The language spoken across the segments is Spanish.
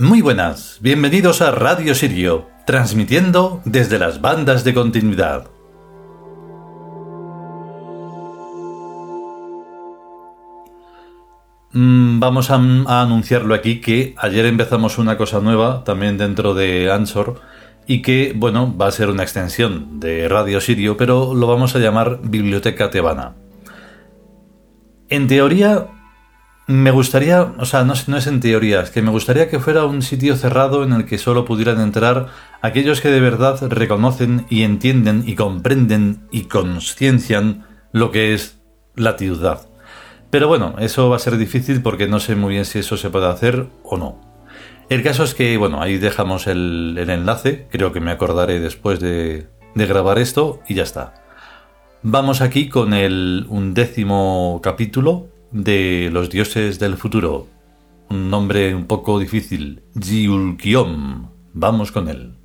Muy buenas, bienvenidos a Radio Sirio, transmitiendo desde las bandas de continuidad. Mm, vamos a, a, anunciarlo aquí que ayer empezamos una cosa nueva también dentro de Ansor y que, bueno, va a ser una extensión de Radio Sirio, pero lo vamos a llamar Biblioteca Tebana. En teoría me gustaría, o sea, no, es en teoría, es que me gustaría que fuera un sitio cerrado en el que solo pudieran entrar aquellos que de verdad reconocen y entienden y comprenden y conciencian lo que es la ciudad. Pero bueno, eso va a ser difícil porque no sé muy bien si eso se puede hacer o no. El caso es que, bueno, ahí dejamos el, el enlace, creo que me acordaré después de, de grabar esto y ya está. Vamos aquí con el undécimo capítulo de los dioses del futuro. Un nombre un poco difícil. Jiulkiom. Vamos con él.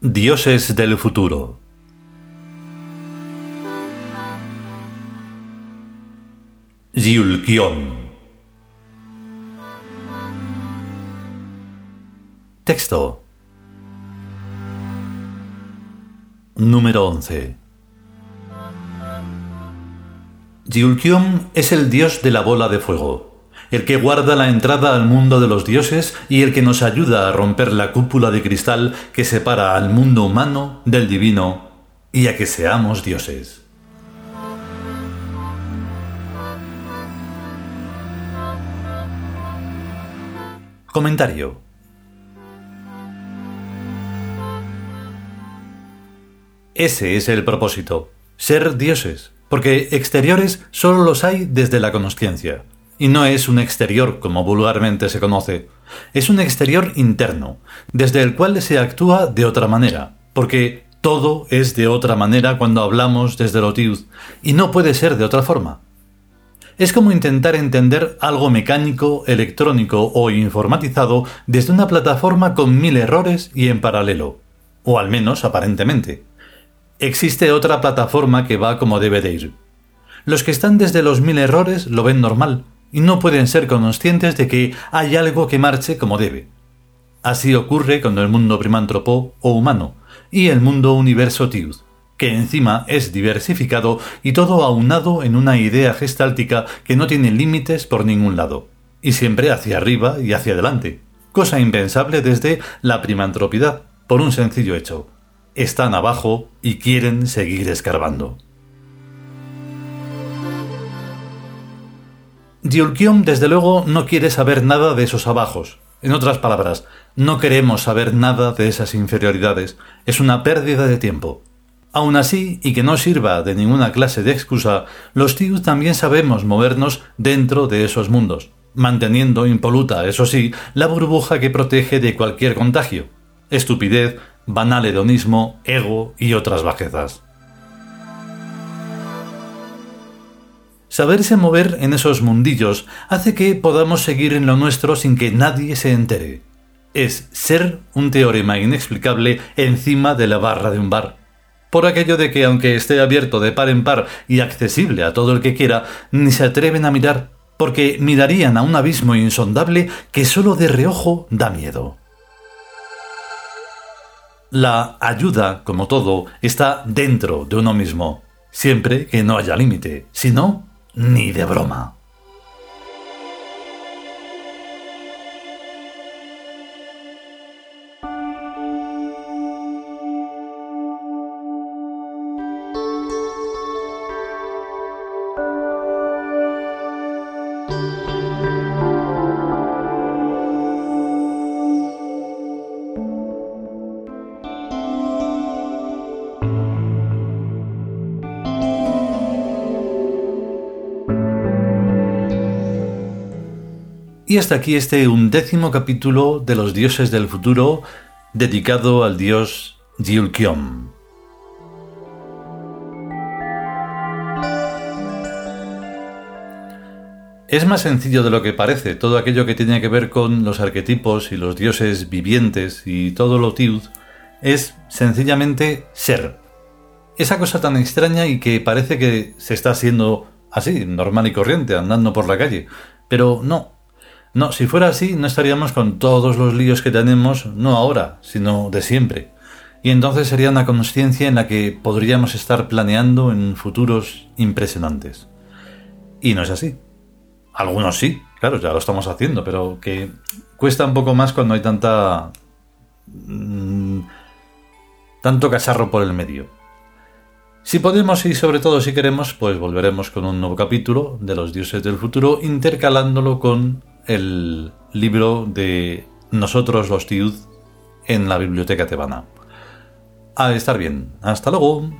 Dioses del futuro. Yulkion. Texto. Número 11. Yulkion es el dios de la bola de fuego el que guarda la entrada al mundo de los dioses y el que nos ayuda a romper la cúpula de cristal que separa al mundo humano del divino y a que seamos dioses. Comentario. Ese es el propósito, ser dioses, porque exteriores solo los hay desde la consciencia. Y no es un exterior como vulgarmente se conoce, es un exterior interno, desde el cual se actúa de otra manera, porque todo es de otra manera cuando hablamos desde lo tiud, y no puede ser de otra forma. Es como intentar entender algo mecánico, electrónico o informatizado desde una plataforma con mil errores y en paralelo, o al menos aparentemente. Existe otra plataforma que va como debe de ir. Los que están desde los mil errores lo ven normal, y no pueden ser conscientes de que hay algo que marche como debe. Así ocurre con el mundo primántropo o humano y el mundo universo Tiud, que encima es diversificado y todo aunado en una idea gestáltica que no tiene límites por ningún lado, y siempre hacia arriba y hacia adelante, cosa impensable desde la primantropidad, por un sencillo hecho. Están abajo y quieren seguir escarbando. Diulkion, desde luego, no quiere saber nada de esos abajos. En otras palabras, no queremos saber nada de esas inferioridades. Es una pérdida de tiempo. Aún así, y que no sirva de ninguna clase de excusa, los Tiud también sabemos movernos dentro de esos mundos, manteniendo impoluta, eso sí, la burbuja que protege de cualquier contagio. Estupidez, banal hedonismo, ego y otras bajezas. Saberse mover en esos mundillos hace que podamos seguir en lo nuestro sin que nadie se entere. Es ser un teorema inexplicable encima de la barra de un bar. Por aquello de que aunque esté abierto de par en par y accesible a todo el que quiera, ni se atreven a mirar, porque mirarían a un abismo insondable que solo de reojo da miedo. La ayuda, como todo, está dentro de uno mismo, siempre que no haya límite. Si no, ni de broma. Y hasta aquí este undécimo capítulo de los dioses del futuro dedicado al dios Jilkyom. Es más sencillo de lo que parece, todo aquello que tiene que ver con los arquetipos y los dioses vivientes y todo lo tiud es sencillamente ser. Esa cosa tan extraña y que parece que se está haciendo así, normal y corriente, andando por la calle. Pero no. No, si fuera así, no estaríamos con todos los líos que tenemos, no ahora, sino de siempre. Y entonces sería una conciencia en la que podríamos estar planeando en futuros impresionantes. Y no es así. Algunos sí, claro, ya lo estamos haciendo, pero que cuesta un poco más cuando hay tanta... Mm, tanto cacharro por el medio. Si podemos y sobre todo si queremos, pues volveremos con un nuevo capítulo de los dioses del futuro, intercalándolo con el libro de Nosotros los Tiud en la biblioteca tebana. A estar bien. Hasta luego.